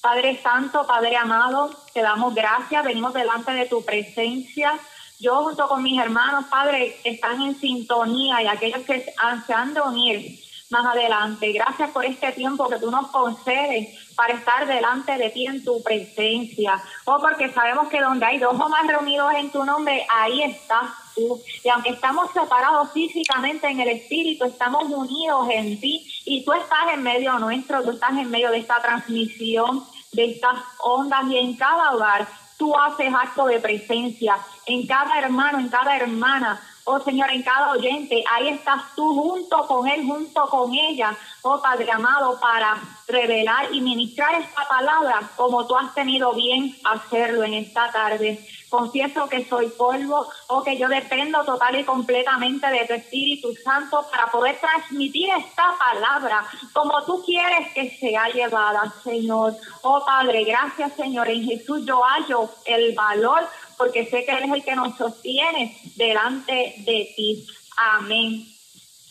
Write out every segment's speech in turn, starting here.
Padre Santo, Padre amado, te damos gracias, venimos delante de tu presencia. Yo junto con mis hermanos, Padre, están en sintonía y aquellos que se han de unir más adelante. Gracias por este tiempo que tú nos concedes para estar delante de ti en tu presencia. Oh, porque sabemos que donde hay dos o más reunidos en tu nombre, ahí estás tú. Y aunque estamos separados físicamente en el espíritu, estamos unidos en ti y tú estás en medio nuestro, tú estás en medio de esta transmisión, de estas ondas y en cada hogar tú haces acto de presencia, en cada hermano, en cada hermana Oh Señor, en cada oyente, ahí estás tú junto con él, junto con ella, oh Padre amado, para revelar y ministrar esta palabra como tú has tenido bien hacerlo en esta tarde. Confieso que soy polvo o que yo dependo total y completamente de tu Espíritu Santo para poder transmitir esta palabra como tú quieres que sea llevada, Señor. Oh Padre, gracias Señor. En Jesús yo hallo el valor porque sé que Él es el que nos sostiene delante de ti. Amén.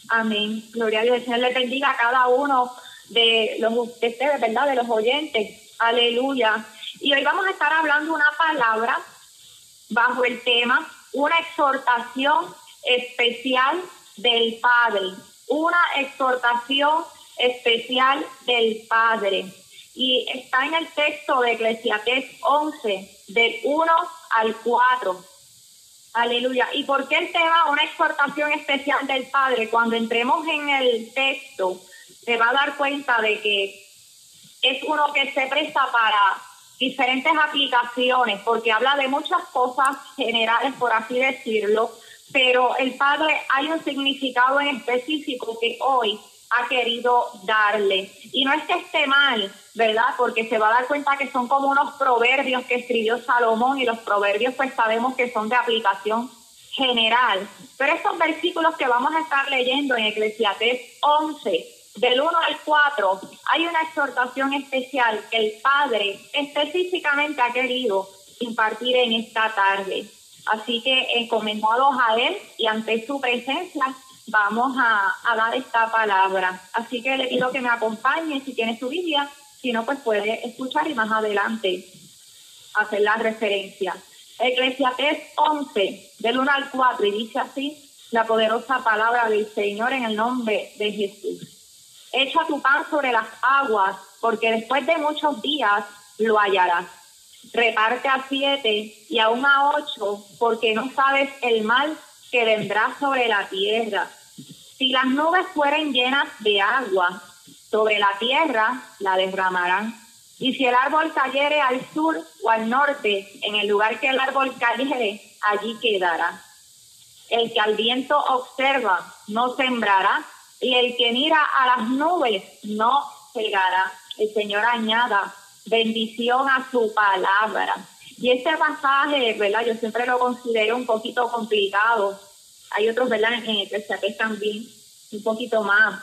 Amén. Gloria a Dios. El Señor le bendiga a cada uno de los de ustedes, ¿verdad? De los oyentes. Aleluya. Y hoy vamos a estar hablando una palabra bajo el tema, una exhortación especial del Padre. Una exhortación especial del Padre. Y está en el texto de Eclesiastés 11, del 1 al 4. Aleluya. ¿Y por qué el tema, una exhortación especial del Padre? Cuando entremos en el texto, se va a dar cuenta de que es uno que se presta para diferentes aplicaciones, porque habla de muchas cosas generales, por así decirlo, pero el Padre hay un significado en específico que hoy ha querido darle. Y no es que esté mal, ¿verdad? Porque se va a dar cuenta que son como unos proverbios que escribió Salomón y los proverbios pues sabemos que son de aplicación general. Pero estos versículos que vamos a estar leyendo en Eclesiastés 11, del 1 al 4, hay una exhortación especial que el Padre específicamente ha querido impartir en esta tarde. Así que encomendados a Él y ante su presencia, vamos a, a, dar esta palabra. Así que le pido que me acompañe si tiene su Biblia, si no, pues puede escuchar y más adelante hacer la referencia. Eclesiastés 11, del 1 al 4, y dice así la poderosa palabra del Señor en el nombre de Jesús. Echa tu pan sobre las aguas, porque después de muchos días lo hallarás. Reparte a siete y aún a ocho, porque no sabes el mal que vendrá sobre la tierra. Si las nubes fueren llenas de agua, sobre la tierra la derramarán. Y si el árbol cayere al sur o al norte, en el lugar que el árbol cayere, allí quedará. El que al viento observa no sembrará, y el que mira a las nubes no cegará. El Señor añada bendición a su palabra. Y este pasaje, ¿verdad? Yo siempre lo considero un poquito complicado. Hay otros, ¿verdad? En el que también un poquito más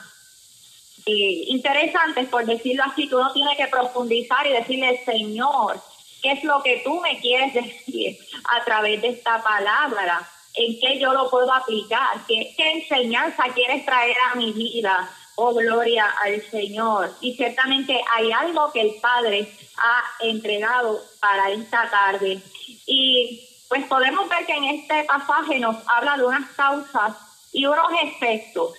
eh, interesantes, por decirlo así. Tú no tienes que profundizar y decirle, Señor, ¿qué es lo que tú me quieres decir a través de esta palabra? ¿En qué yo lo puedo aplicar? ¿Qué, enseñanza quieres traer a mi vida? Oh, gloria al Señor. Y ciertamente hay algo que el Padre ha entregado para esta tarde. Y pues podemos ver que en este pasaje nos habla de unas causas y unos efectos,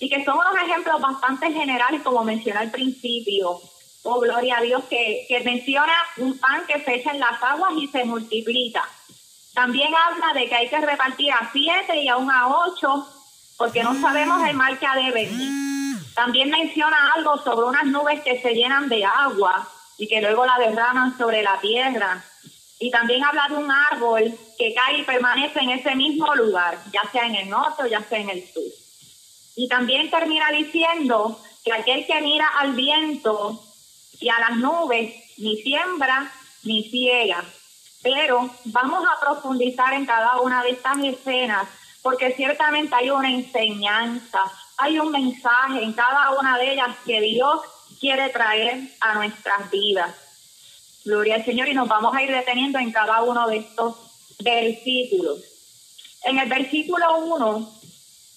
y que son unos ejemplos bastante generales, como mencioné al principio. Oh, gloria a Dios, que, que menciona un pan que se echa en las aguas y se multiplica. También habla de que hay que repartir a siete y aún a ocho, porque no sabemos el mal que ha de venir. También menciona algo sobre unas nubes que se llenan de agua y que luego la derraman sobre la tierra. Y también habla de un árbol que cae y permanece en ese mismo lugar, ya sea en el norte o ya sea en el sur. Y también termina diciendo que aquel que mira al viento y a las nubes ni siembra ni ciega. Pero vamos a profundizar en cada una de estas escenas porque ciertamente hay una enseñanza, hay un mensaje en cada una de ellas que Dios quiere traer a nuestras vidas. Gloria al Señor y nos vamos a ir deteniendo en cada uno de estos versículos. En el versículo 1,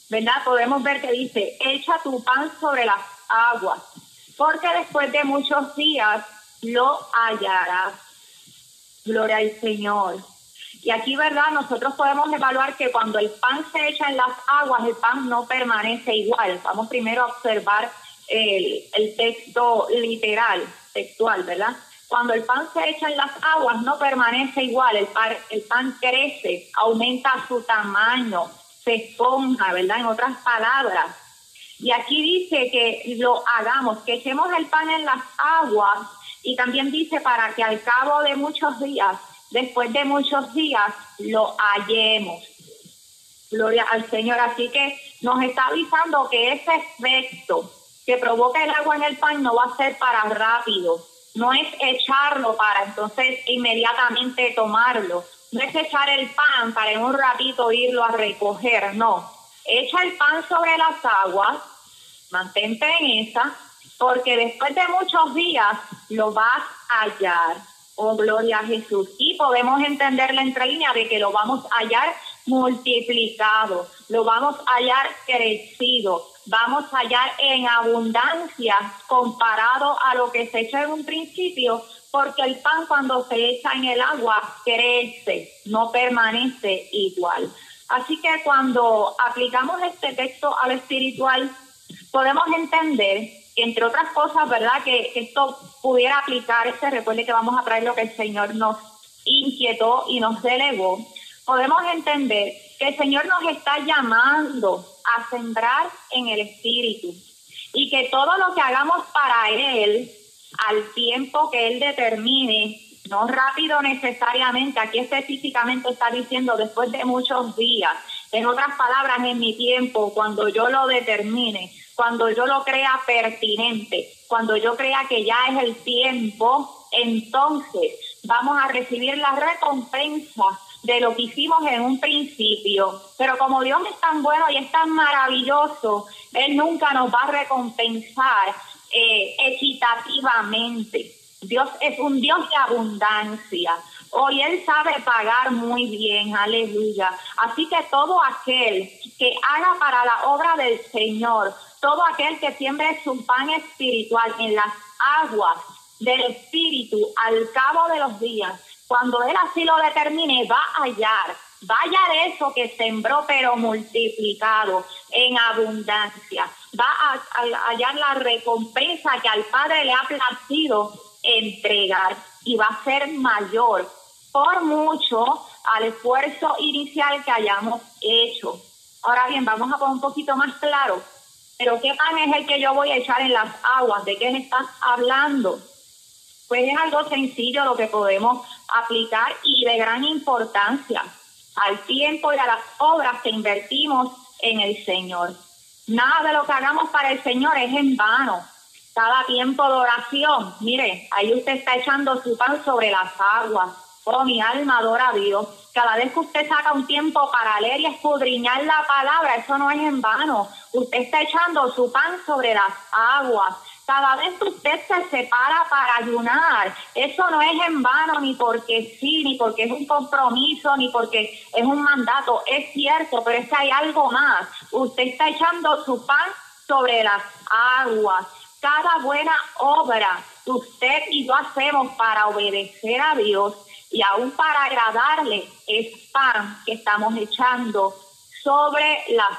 ¿verdad? Podemos ver que dice, echa tu pan sobre las aguas, porque después de muchos días lo hallarás. Gloria al Señor. Y aquí, ¿verdad? Nosotros podemos evaluar que cuando el pan se echa en las aguas, el pan no permanece igual. Vamos primero a observar el, texto literal, textual, ¿verdad? Cuando el pan se echa en las aguas, no permanece igual. El pan, el pan crece, aumenta su tamaño, se esponja, ¿verdad? En otras palabras. Y aquí dice que lo hagamos, que echemos el pan en las aguas y también dice para que al cabo de muchos días, después de muchos días, lo hallemos. Gloria al Señor. Así que nos está avisando que ese efecto que provoca el agua en el pan no va a ser para rápido. No es echarlo para entonces inmediatamente tomarlo. No es echar el pan para en un ratito irlo a recoger, no. Echa el pan sobre las aguas, mantente en esa, porque después de muchos días lo vas a hallar. Oh, gloria a Jesús. Y podemos entender la entrelínea de que lo vamos a hallar multiplicado, lo vamos a hallar crecido, vamos a hallar en abundancia comparado a lo que se echa en un principio, porque el pan cuando se echa en el agua crece, no permanece igual. Así que cuando aplicamos este texto al espiritual, podemos entender, entre otras cosas, ¿verdad? Que, esto pudiera aplicarse, recuerde que vamos a traer lo que el Señor nos inquietó y nos delegó, podemos entender que el Señor nos está llamando a sembrar en el Espíritu y que todo lo que hagamos para Él, al tiempo que Él determine, no rápido necesariamente, aquí específicamente está diciendo después de muchos días, en otras palabras, en mi tiempo, cuando yo lo determine, cuando yo lo crea pertinente, cuando yo crea que ya es el tiempo, entonces vamos a recibir la recompensa de lo que hicimos en un principio. Pero como Dios es tan bueno y es tan maravilloso, Él nunca nos va a recompensar eh, equitativamente. Dios es un Dios de abundancia. Hoy Él sabe pagar muy bien, aleluya. Así que todo aquel que haga para la obra del Señor, todo aquel que siembre su pan espiritual en las aguas del Espíritu al cabo de los días, cuando Él así lo determine, va a hallar, va a hallar eso que sembró, pero multiplicado en abundancia. Va a, hallar la recompensa que al Padre le ha placido entregar y va a ser mayor por mucho al esfuerzo inicial que hayamos hecho. Ahora bien, vamos a poner un poquito más claro. Pero ¿qué pan es el que yo voy a echar en las aguas? ¿De qué me estás hablando? Pues es algo sencillo lo que podemos aplicar y de gran importancia al tiempo y a las obras que invertimos en el Señor. Nada de lo que hagamos para el Señor es en vano. Cada tiempo de oración, mire, ahí usted está echando su pan sobre las aguas. Oh, mi alma adora a Dios. Cada vez que usted saca un tiempo para leer y escudriñar la palabra, eso no es en vano. Usted está echando su pan sobre las aguas. Cada vez que usted se separa para ayunar, eso no es en vano, ni porque sí, ni porque es un compromiso, ni porque es un mandato. Es cierto, pero es que hay algo más. Usted está echando su pan sobre las aguas. Cada buena obra que usted y yo hacemos para obedecer a Dios y aún para agradarle es pan que estamos echando sobre las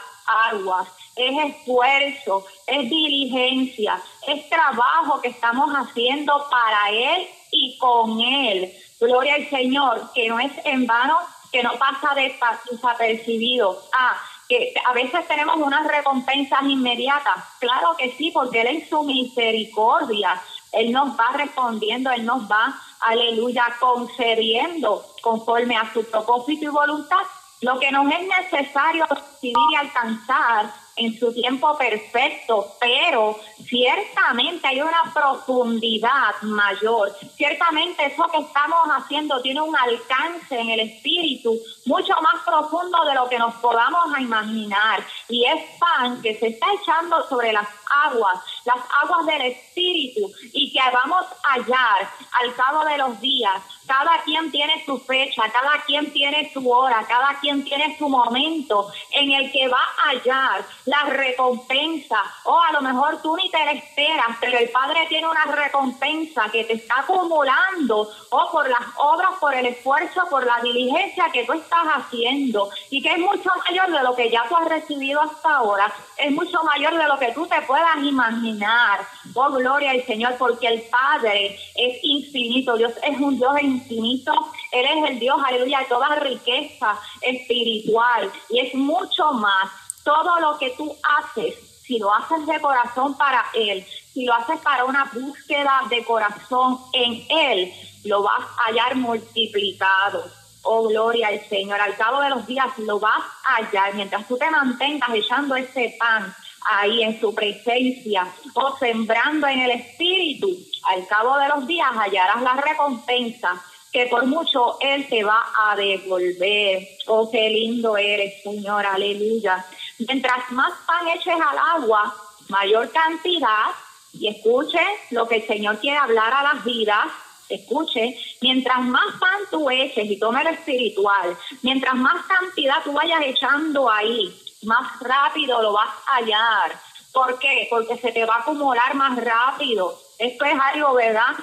aguas es esfuerzo, es diligencia, es trabajo que estamos haciendo para Él y con Él. Gloria al Señor, que no es en vano, que no pasa desapercibido. Ah, que a veces tenemos unas recompensas inmediatas. Claro que sí, porque Él en su misericordia, Él nos va respondiendo, Él nos va, aleluya, concediendo conforme a su propósito y voluntad lo que nos es necesario recibir y alcanzar en su tiempo perfecto, pero ciertamente hay una profundidad mayor. Ciertamente eso que estamos haciendo tiene un alcance en el espíritu mucho más profundo de lo que nos podamos imaginar. Y es pan que se está echando sobre las aguas, las aguas del Espíritu, y que vamos a hallar al cabo de los días. Cada quien tiene su fecha, cada quien tiene su hora, cada quien tiene su momento en el que va a hallar la recompensa. O a lo mejor tú ni te la esperas, pero el Padre tiene una recompensa que te está acumulando, o por las obras, por el esfuerzo, por la diligencia que tú estás haciendo, y que es mucho mayor de lo que ya tú has recibido hasta ahora, es mucho mayor de lo que tú te puedas imaginar. Oh, gloria al Señor, porque el Padre es infinito, Dios es un Dios infinito, Él es el Dios, aleluya, de toda riqueza espiritual, y es mucho más. Todo lo que tú haces, si lo haces de corazón para Él, si lo haces para una búsqueda de corazón en Él, lo vas a hallar multiplicado. Oh, gloria al Señor. Al cabo de los días lo vas a hallar. Mientras tú te mantengas echando ese pan ahí en su presencia o sembrando en el Espíritu, al cabo de los días hallarás la recompensa que por mucho Él te va a devolver. Oh, qué lindo eres, Señor. Aleluya. Mientras más pan eches al agua, mayor cantidad, y escuche lo que el Señor quiere hablar a las vidas, escuche, mientras más pan tú eches y tome lo espiritual, mientras más cantidad tú vayas echando ahí, más rápido lo vas a hallar. ¿Por qué? Porque se te va a acumular más rápido. Esto es algo, ¿verdad?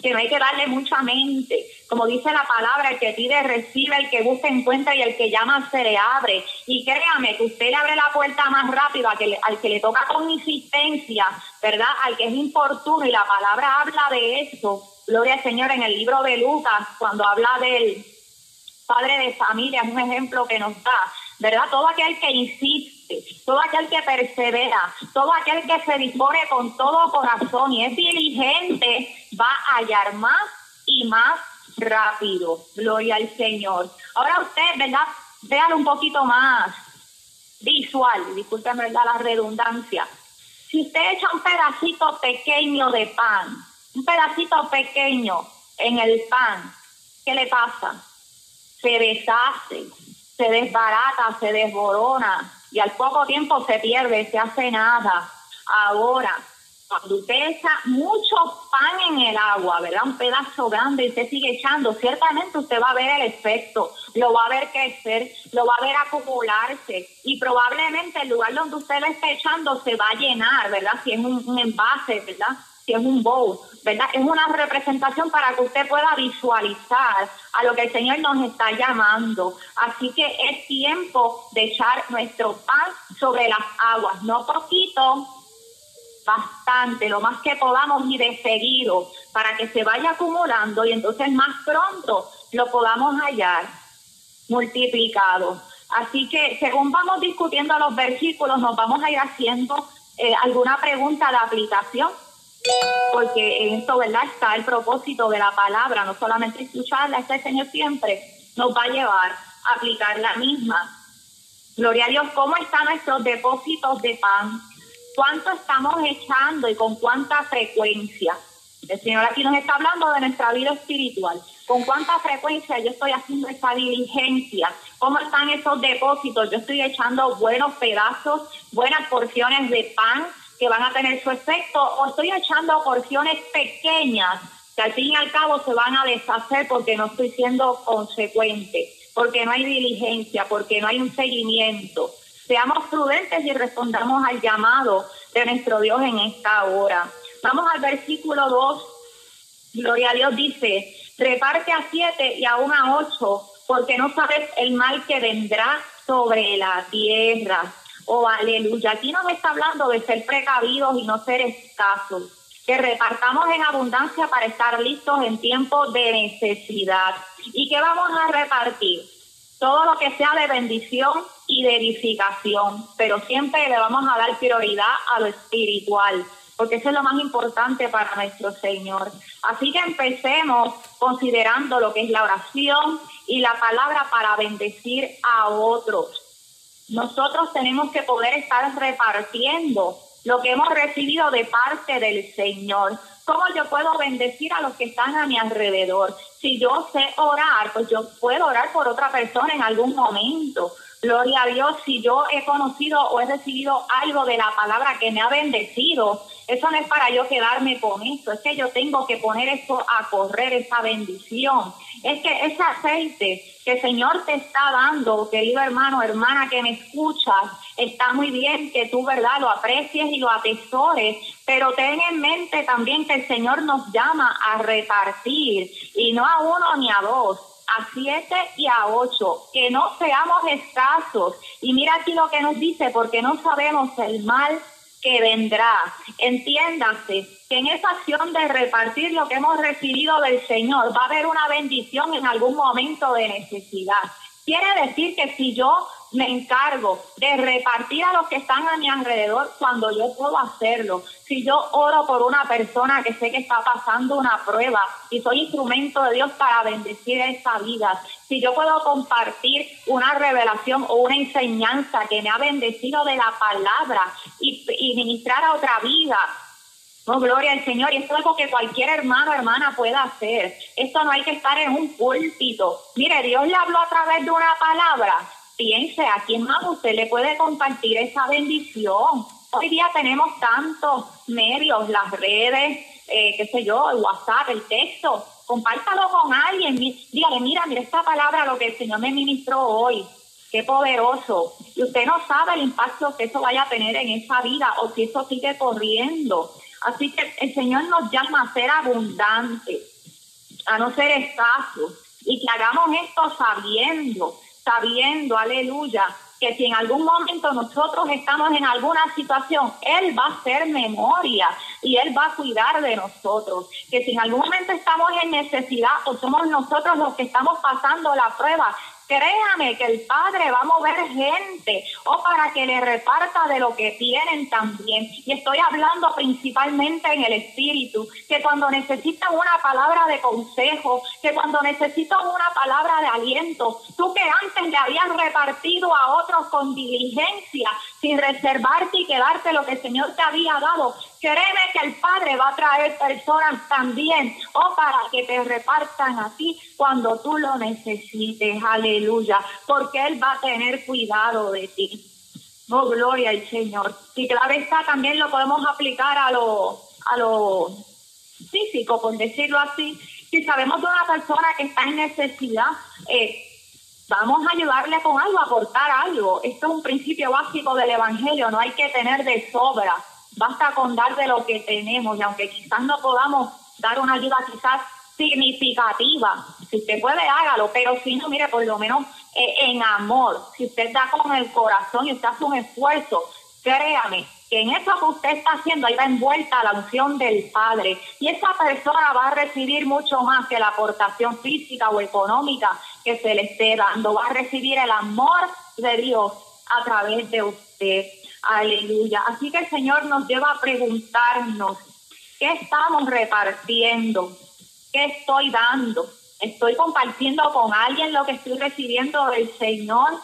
Que no hay que darle mucha mente. Como dice la palabra, el que pide recibe, el que busca encuentra y el que llama se le abre. Y créame que usted le abre la puerta más rápido que, al que le toca con insistencia, ¿verdad? Al que es importuno y la palabra habla de eso Gloria al Señor en el libro de Lucas, cuando habla del padre de familia, es un ejemplo que nos da, ¿verdad? Todo aquel que insiste, todo aquel que persevera, todo aquel que se dispone con todo corazón y es diligente, va a hallar más y más rápido. Gloria al Señor. Ahora usted, ¿verdad? Véalo un poquito más visual, discúlpeme ¿verdad? la redundancia. Si usted echa un pedacito pequeño de pan, un pedacito pequeño en el pan, ¿qué le pasa? Se deshace, se desbarata, se desborona y al poco tiempo se pierde, se hace nada. Ahora, cuando usted echa mucho pan en el agua, ¿verdad? Un pedazo grande y usted sigue echando, ciertamente usted va a ver el efecto, lo va a ver crecer, lo va a ver acumularse y probablemente el lugar donde usted lo esté echando se va a llenar, ¿verdad? Si es un, un envase, ¿verdad? Si es un bowl, ¿verdad? Es una representación para que usted pueda visualizar a lo que el Señor nos está llamando. Así que es tiempo de echar nuestro pan sobre las aguas, no poquito, bastante, lo más que podamos y de seguido, para que se vaya acumulando y entonces más pronto lo podamos hallar multiplicado. Así que según vamos discutiendo los versículos, nos vamos a ir haciendo eh, alguna pregunta de aplicación porque en esto, ¿verdad? Está el propósito de la palabra, no solamente escucharla, este Señor siempre nos va a llevar a aplicar la misma. Gloria a Dios, ¿cómo están nuestros depósitos de pan? ¿Cuánto estamos echando y con cuánta frecuencia? El Señor aquí nos está hablando de nuestra vida espiritual. ¿Con cuánta frecuencia yo estoy haciendo esa diligencia? ¿Cómo están esos depósitos? Yo estoy echando buenos pedazos, buenas porciones de pan, que van a tener su efecto o estoy echando porciones pequeñas que al fin y al cabo se van a deshacer porque no estoy siendo consecuente, porque no hay diligencia, porque no hay un seguimiento. Seamos prudentes y respondamos al llamado de nuestro Dios en esta hora. Vamos al versículo 2. Gloria a Dios dice, reparte a siete y aún a ocho, porque no sabes el mal que vendrá sobre la tierra. Oh, aleluya. Aquí nos está hablando de ser precavidos y no ser escasos. Que repartamos en abundancia para estar listos en tiempos de necesidad. ¿Y qué vamos a repartir? Todo lo que sea de bendición y de edificación, pero siempre le vamos a dar prioridad a lo espiritual, porque eso es lo más importante para nuestro Señor. Así que empecemos considerando lo que es la oración y la palabra para bendecir a otros nosotros tenemos que poder estar repartiendo lo que hemos recibido de parte del Señor. ¿Cómo yo puedo bendecir a los que están a mi alrededor? Si yo sé orar, pues yo puedo orar por otra persona en algún momento. Gloria a Dios, si yo he conocido o he recibido algo de la palabra que me ha bendecido, eso no es para yo quedarme con esto, es que yo tengo que poner esto a correr, esa bendición. Es que ese aceite que el Señor te está dando, querido hermano, hermana que me escuchas, está muy bien que tú, ¿verdad?, lo aprecies y lo atesores, pero ten en mente también que el Señor nos llama a repartir y no a uno ni a dos a siete y a ocho, que no seamos escasos. Y mira aquí lo que nos dice, porque no sabemos el mal que vendrá. Entiéndase que en esa acción de repartir lo que hemos recibido del Señor va a haber una bendición en algún momento de necesidad. Quiere decir que si yo me encargo de repartir a los que están a mi alrededor cuando yo puedo hacerlo. Si yo oro por una persona que sé que está pasando una prueba y soy instrumento de Dios para bendecir esa vida. Si yo puedo compartir una revelación o una enseñanza que me ha bendecido de la palabra y, ministrar a otra vida, no, gloria al Señor. Y esto es algo que cualquier hermano o hermana pueda hacer. Esto no hay que estar en un púlpito. Mire, Dios le habló a través de una palabra piense a quién más usted le puede compartir esa bendición. Hoy día tenemos tantos medios, las redes, eh, qué sé yo, el WhatsApp, el texto. Compártalo con alguien. Dígale, mira, mira esta palabra, lo que el Señor me ministró hoy. Qué poderoso. Y usted no sabe el impacto que eso vaya a tener en esa vida o si eso sigue corriendo. Así que el Señor nos llama a ser abundantes, a no ser escasos y que hagamos esto sabiendo sabiendo, aleluya, que si en algún momento nosotros estamos en alguna situación, Él va a hacer memoria y Él va a cuidar de nosotros. Que si en algún momento estamos en necesidad o somos nosotros los que estamos pasando la prueba, Créame que el Padre va a mover gente o para que le reparta de lo que tienen también. Y estoy hablando principalmente en el Espíritu, que cuando necesitan una palabra de consejo, que cuando necesitan una palabra de aliento, tú que antes le habías repartido a otros con diligencia, sin reservarte y quedarte lo que el Señor te había dado, créeme que el Padre va a traer personas también o para que te repartan a ti cuando tú lo necesites. Aleluya, porque Él va a tener cuidado de ti. Oh, gloria al Señor. Y claro está, también lo podemos aplicar a lo, a lo físico, por decirlo así. Si sabemos de una persona que está en necesidad, eh, vamos a ayudarle con algo, aportar algo. Esto es un principio básico del Evangelio, no hay que tener de sobra. Basta con dar de lo que tenemos y aunque quizás no podamos dar una ayuda quizás significativa. Si usted puede, hágalo, pero si no, mire, por lo menos eh, en amor, si usted da con el corazón y usted hace un esfuerzo, créame que en eso que usted está haciendo, ahí va envuelta la unción del Padre. Y esa persona va a recibir mucho más que la aportación física o económica que se le esté dando. Va a recibir el amor de Dios a través de usted. Aleluya. Así que el Señor nos lleva a preguntarnos, ¿qué estamos repartiendo? ¿Qué estoy dando? ¿Estoy compartiendo con alguien lo que estoy recibiendo del Señor?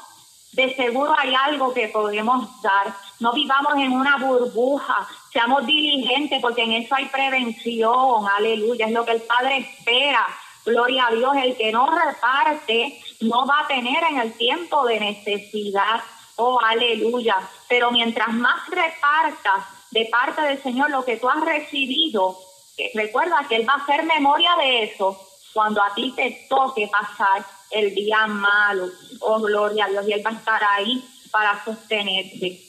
De seguro hay algo que podemos dar. No vivamos en una burbuja, seamos diligentes porque en eso hay prevención. Aleluya, es lo que el Padre espera. Gloria a Dios, el que no reparte no va a tener en el tiempo de necesidad. Oh, aleluya. Pero mientras más repartas de parte del Señor lo que tú has recibido, recuerda que Él va a hacer memoria de eso cuando a ti te toque pasar el día malo. Oh, gloria a Dios, y Él va a estar ahí para sostenerte.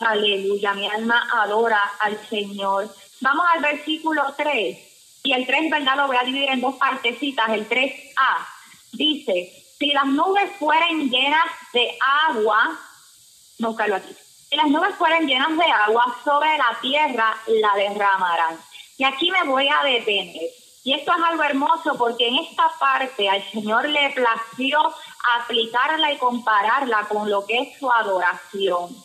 Aleluya, mi alma adora al Señor. Vamos al versículo 3. Y el 3, ¿verdad? Lo voy a dividir en dos partecitas. El 3a dice, si las nubes fueren llenas de agua, no aquí. Si las nubes fueren llenas de agua, sobre la tierra la derramarán. Y aquí me voy a detener. Y esto es algo hermoso porque en esta parte al Señor le plació aplicarla y compararla con lo que es su adoración.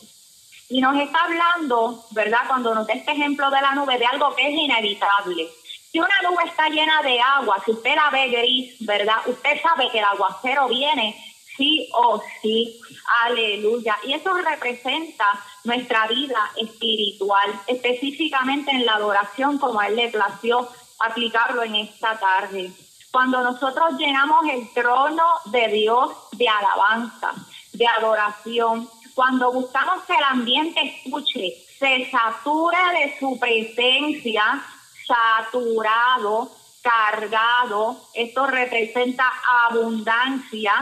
Y nos está hablando, ¿verdad? Cuando nos da este ejemplo de la nube, de algo que es inevitable. Si una nube está llena de agua, si usted la ve gris, ¿verdad? Usted sabe que el aguacero viene sí o sí. Aleluya. Y eso representa nuestra vida espiritual, específicamente en la adoración, como a Él le plació aplicarlo en esta tarde. Cuando nosotros llenamos el trono de Dios de alabanza, de adoración. Cuando buscamos que el ambiente escuche, se satura de su presencia, saturado, cargado, esto representa abundancia,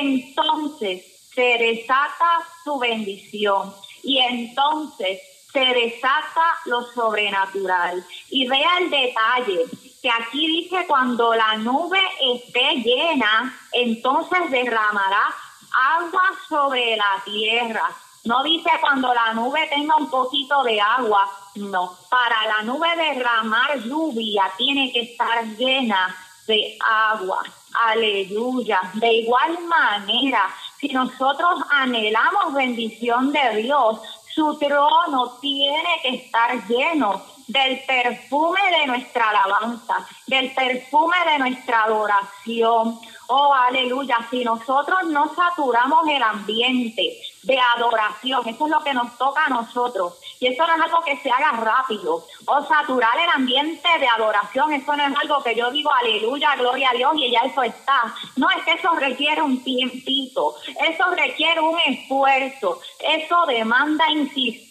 entonces se desata su bendición y entonces se desata lo sobrenatural. Y vea el detalle, que aquí dice cuando la nube esté llena, entonces derramará agua sobre la tierra. No dice cuando la nube tenga un poquito de agua, no. Para la nube derramar lluvia tiene que estar llena de agua. Aleluya. De igual manera, si nosotros anhelamos bendición de Dios, su trono tiene que estar lleno del perfume de nuestra alabanza, del perfume de nuestra adoración. Oh, aleluya. Si nosotros no saturamos el ambiente de adoración, eso es lo que nos toca a nosotros. Y eso no es algo que se haga rápido. O saturar el ambiente de adoración, eso no es algo que yo digo, aleluya, gloria a Dios, y ya eso está. No, es que eso requiere un tiempito. Eso requiere un esfuerzo. Eso demanda insistencia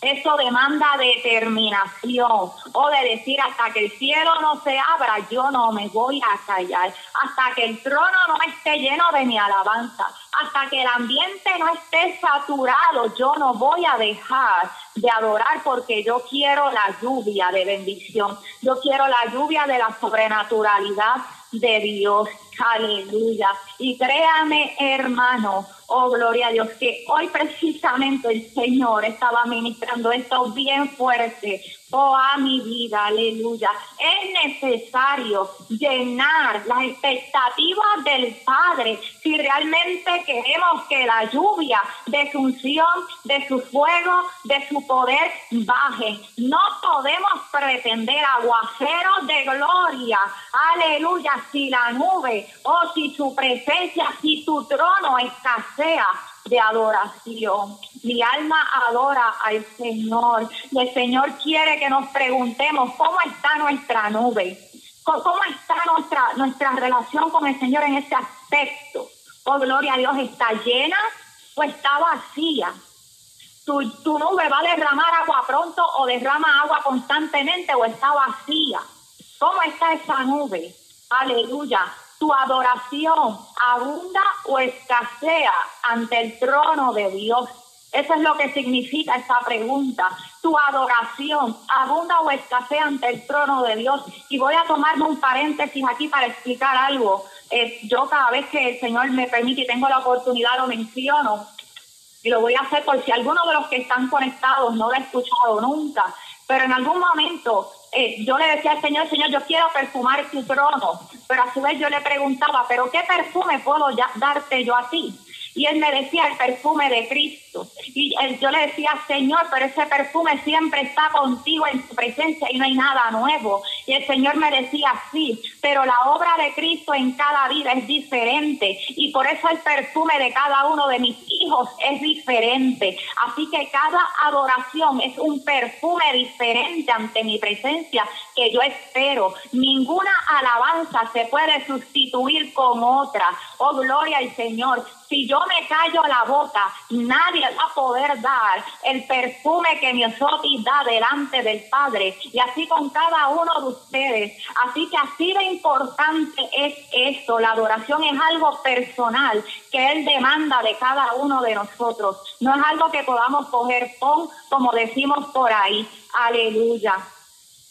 eso demanda determinación o de decir hasta que el cielo no se abra, yo no me voy a callar, hasta que el trono no esté lleno de mi alabanza, hasta que el ambiente no esté saturado, yo no voy a dejar de adorar porque yo quiero la lluvia de bendición, yo quiero la lluvia de la sobrenaturalidad de Dios. Aleluya. Y créame, hermano, oh gloria a Dios, que hoy precisamente el Señor estaba ministrando esto bien fuerte Oh, a mi vida, aleluya. Es necesario llenar las expectativas del Padre si realmente queremos que la lluvia de su unción, de su fuego, de su poder baje. No podemos pretender aguaceros de gloria, aleluya, si la nube oh, si su presencia, si tu trono escasea de adoración. Mi alma adora al Señor y el Señor quiere que nos preguntemos cómo está nuestra nube, cómo está nuestra, nuestra relación con el Señor en ese aspecto. Oh, gloria a Dios, ¿está llena o está vacía? Tu, tu nube va a derramar agua pronto o derrama agua constantemente o está vacía. ¿Cómo está esa nube? Aleluya tu adoración abunda o escasea ante el trono de Dios. Eso es lo que significa esta pregunta. Tu adoración abunda o escasea ante el trono de Dios. Y voy a tomarme un paréntesis aquí para explicar algo. Eh, yo cada vez que el Señor me permite y tengo la oportunidad lo menciono. Y lo voy a hacer por si alguno de los que están conectados no lo ha escuchado nunca. Pero en algún momento eh, yo le decía al Señor, Señor, yo quiero perfumar tu trono, pero a su vez yo le preguntaba, pero ¿qué perfume puedo darte yo a ti? Y él me decía el perfume de Cristo. Y yo le decía, Señor, pero ese perfume siempre está contigo en tu presencia y no hay nada nuevo. Y el Señor me decía, sí, pero la obra de Cristo en cada vida es diferente. Y por eso el perfume de cada uno de mis hijos es diferente. Así que cada adoración es un perfume diferente ante mi presencia que yo espero. Ninguna alabanza se puede sustituir con otra. Oh, gloria al Señor. Si yo me callo la boca, nadie va a poder dar el perfume que mi Osotis da delante del Padre. Y así con cada uno de ustedes. Así que así de importante es esto. La adoración es algo personal que Él demanda de cada uno de nosotros. No es algo que podamos coger con, como decimos por ahí. Aleluya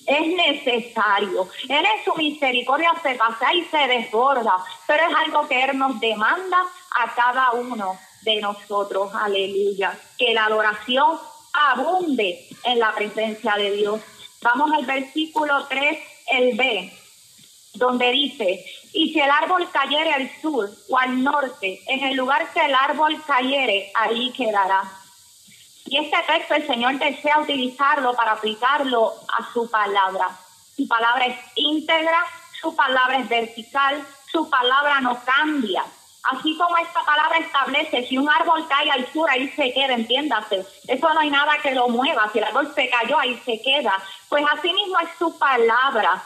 es necesario. Él en su misericordia se pasa y se desborda, pero es algo que Él nos demanda a cada uno de nosotros. Aleluya. Que la adoración abunde en la presencia de Dios. Vamos al versículo 3, el B, donde dice, y si el árbol cayere al sur o al norte, en el lugar que el árbol cayere, ahí quedará. Y este texto el Señor desea utilizarlo para aplicarlo a su palabra. Su palabra es íntegra, su palabra es vertical, su palabra no cambia. Así como esta palabra establece, si un árbol cae al sur, ahí se queda, entiéndase. Eso no hay nada que lo mueva. Si el árbol se cayó, ahí se queda. Pues así mismo es su palabra.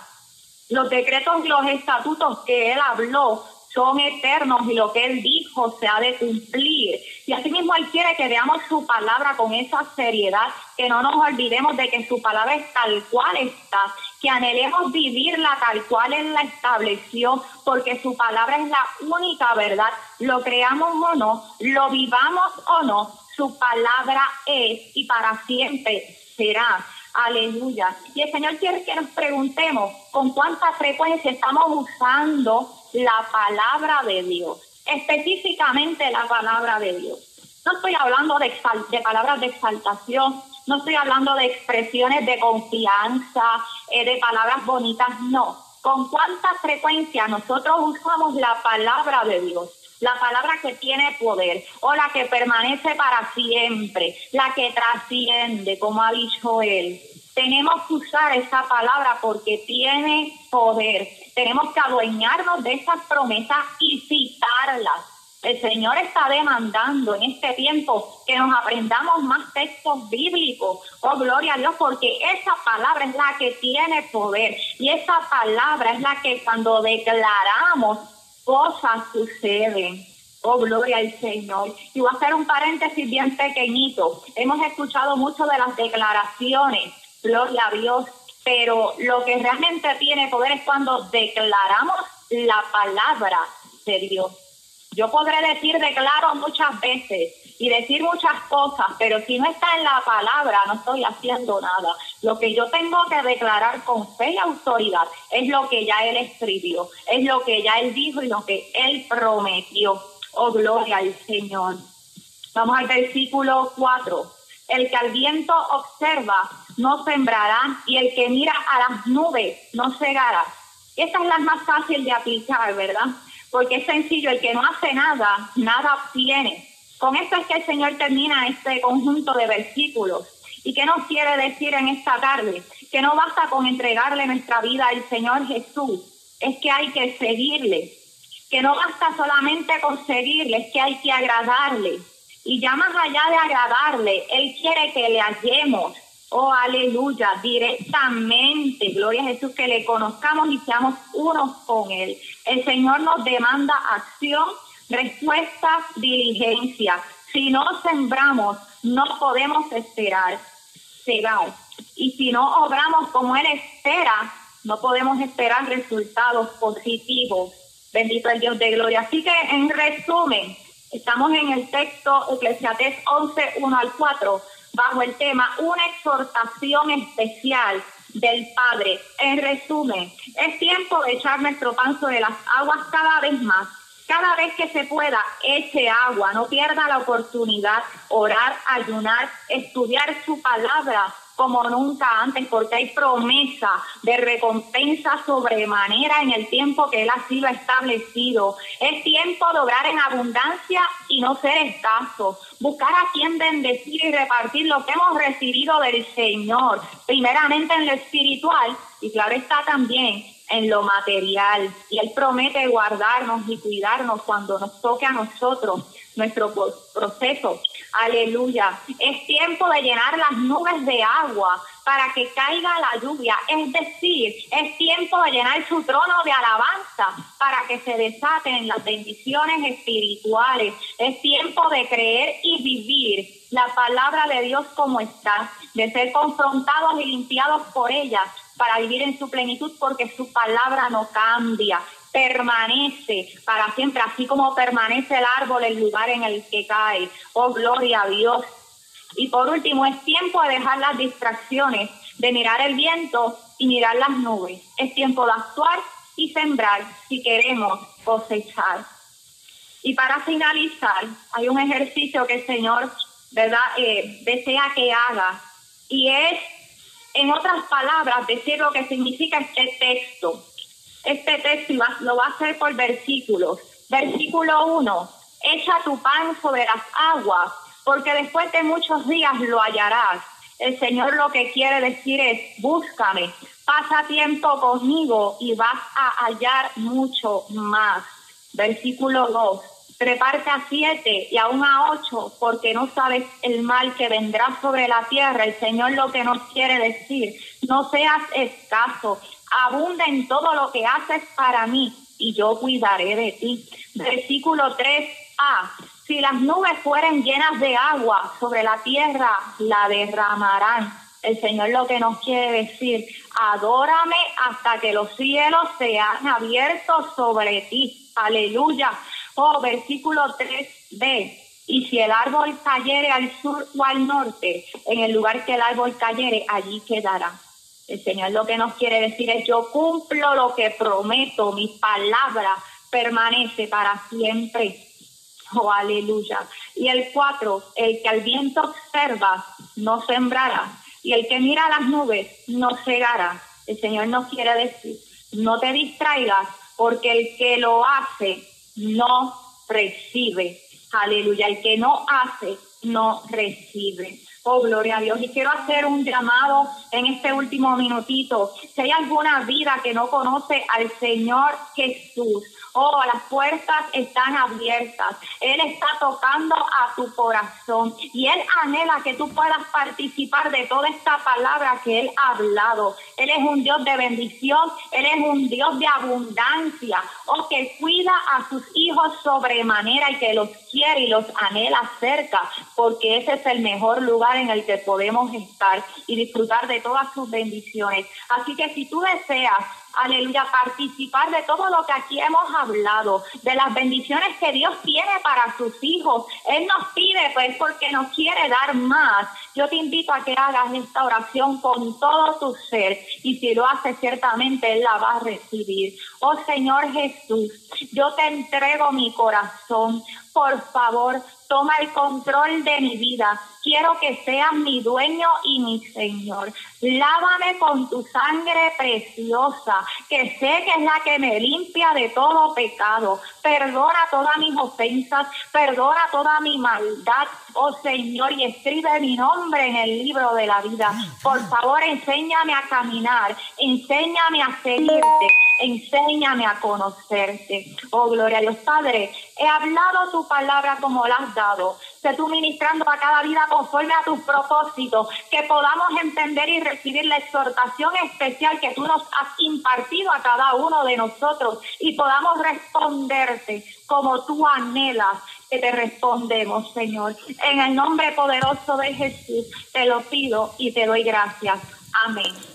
Los decretos y los estatutos que él habló son eternos y lo que Él dijo se ha de cumplir. Y asimismo Él quiere que veamos su palabra con esa seriedad, que no nos olvidemos de que su palabra es tal cual está, que anhelemos vivirla tal cual Él la estableció, porque su palabra es la única verdad. Lo creamos o no, lo vivamos o no, su palabra es y para siempre será. Aleluya. Y el Señor quiere que nos preguntemos con cuánta frecuencia estamos usando la palabra de Dios, específicamente la palabra de Dios. No estoy hablando de, de palabras de exaltación, no estoy hablando de expresiones de confianza, eh, de palabras bonitas, no. Con cuánta frecuencia nosotros usamos la palabra de Dios la palabra que tiene poder o la que permanece para siempre, la que trasciende, como ha dicho él. Tenemos que usar esa palabra porque tiene poder. Tenemos que adueñarnos de esas promesas y citarlas. El Señor está demandando en este tiempo que nos aprendamos más textos bíblicos. Oh, gloria a Dios, porque esa palabra es la que tiene poder. Y esa palabra es la que cuando declaramos cosas suceden. Oh, gloria al Señor. Y voy a hacer un paréntesis bien pequeñito. Hemos escuchado mucho de las declaraciones gloria a Dios, pero lo que realmente tiene poder es cuando declaramos la palabra de Dios. Yo podré decir declaro muchas veces y decir muchas cosas, pero si no está en la palabra no estoy haciendo nada. Lo que yo tengo que declarar con fe y autoridad es lo que ya Él escribió, es lo que ya Él dijo y lo que Él prometió. Oh, gloria al Señor. Vamos al versículo 4. El que al viento observa no sembrará y el que mira a las nubes no cegará. Esa es la más fácil de aplicar, ¿verdad? Porque es sencillo, el que no hace nada, nada obtiene. Con esto es que el Señor termina este conjunto de versículos. ¿Y qué nos quiere decir en esta tarde? Que no basta con entregarle nuestra vida al Señor Jesús, es que hay que seguirle. Que no basta solamente con seguirle, es que hay que agradarle. Y ya más allá de agradarle, Él quiere que le hallemos, Oh, aleluya, directamente, gloria a Jesús, que le conozcamos y seamos unos con Él. El Señor nos demanda acción, respuesta, diligencia. Si no sembramos, no podemos esperar cegar. Y si no obramos como Él espera, no podemos esperar resultados positivos. Bendito el Dios de gloria. Así que, en resumen, estamos en el texto Eclesiastés 11, 1 al 4 bajo el tema Una exhortación especial del Padre. En resumen, es tiempo de echar nuestro pan sobre las aguas cada vez más. Cada vez que se pueda, eche agua, no pierda la oportunidad, orar, ayunar, estudiar su palabra, como nunca antes, porque hay promesa de recompensa sobremanera en el tiempo que Él ha sido establecido. Es tiempo de obrar en abundancia y no ser escaso. Buscar a quien bendecir y repartir lo que hemos recibido del Señor, primeramente en lo espiritual y claro está también en lo material. Y Él promete guardarnos y cuidarnos cuando nos toque a nosotros nuestro proceso. Aleluya. Es tiempo de llenar las nubes de agua para que caiga la lluvia. Es decir, es tiempo de llenar su trono de alabanza para que se desaten las bendiciones espirituales. Es tiempo de creer y vivir la palabra de Dios como está, de ser confrontados y limpiados por ella para vivir en su plenitud porque su palabra no cambia permanece para siempre, así como permanece el árbol, el lugar en el que cae. Oh, gloria a Dios. Y por último, es tiempo de dejar las distracciones, de mirar el viento y mirar las nubes. Es tiempo de actuar y sembrar si queremos cosechar. Y para finalizar, hay un ejercicio que el Señor, ¿verdad?, eh, desea que haga. Y es, en otras palabras, decir lo que significa este texto este texto lo va a hacer por versículos. Versículo 1, echa tu pan sobre las aguas, porque después de muchos días lo hallarás. El Señor lo que quiere decir es, búscame, pasa tiempo conmigo y vas a hallar mucho más. Versículo 2, preparte a siete y aún a ocho, porque no sabes el mal que vendrá sobre la tierra. El Señor lo que nos quiere decir, no seas escaso, abunda en todo lo que haces para mí, y yo cuidaré de ti. Versículo 3a. Si las nubes fueren llenas de agua sobre la tierra, la derramarán. El Señor lo que nos quiere decir, adórame hasta que los cielos sean abiertos sobre ti. Aleluya. Oh, versículo 3b. Y si el árbol cayere al sur o al norte, en el lugar que el árbol cayere, allí quedará. El Señor lo que nos quiere decir es, yo cumplo lo que prometo, mi palabra permanece para siempre. Oh, aleluya. Y el cuatro, el que al viento observa, no sembrará. Y el que mira las nubes, no cegará. El Señor nos quiere decir, no te distraigas, porque el que lo hace, no recibe. Aleluya. El que no hace, no recibe. Oh, gloria a Dios. Y quiero hacer un llamado en este último minutito. Si hay alguna vida que no conoce al Señor Jesús, Oh, las puertas están abiertas. Él está tocando a tu corazón y Él anhela que tú puedas participar de toda esta palabra que Él ha hablado. Él es un Dios de bendición, Él es un Dios de abundancia, oh, que cuida a sus hijos sobremanera y que los quiere y los anhela cerca, porque ese es el mejor lugar en el que podemos estar y disfrutar de todas sus bendiciones. Así que si tú deseas aleluya, participar de todo lo que aquí hemos hablado, de las bendiciones que Dios tiene para sus hijos. Él nos pide, pues, porque nos quiere dar más. Yo te invito a que hagas esta oración con todo tu ser y si lo haces, ciertamente Él la va a recibir. Oh Señor Jesús, yo te entrego mi corazón. Por favor, toma el control de mi vida. Quiero que seas mi dueño y mi Señor. Lávame con tu sangre preciosa, que sé que es la que me limpia de todo pecado. Perdona todas mis ofensas, perdona toda mi maldad, oh Señor, y escribe mi nombre en el libro de la vida. Por favor, enséñame a caminar, enséñame a seguirte enséñame a conocerte. Oh, gloria a Dios, Padre, he hablado tu palabra como la has dado. Sé tú ministrando a cada vida conforme a tus propósitos, que podamos entender y recibir la exhortación especial que tú nos has impartido a cada uno de nosotros y podamos responderte como tú anhelas que te respondemos, Señor. En el nombre poderoso de Jesús te lo pido y te doy gracias. Amén.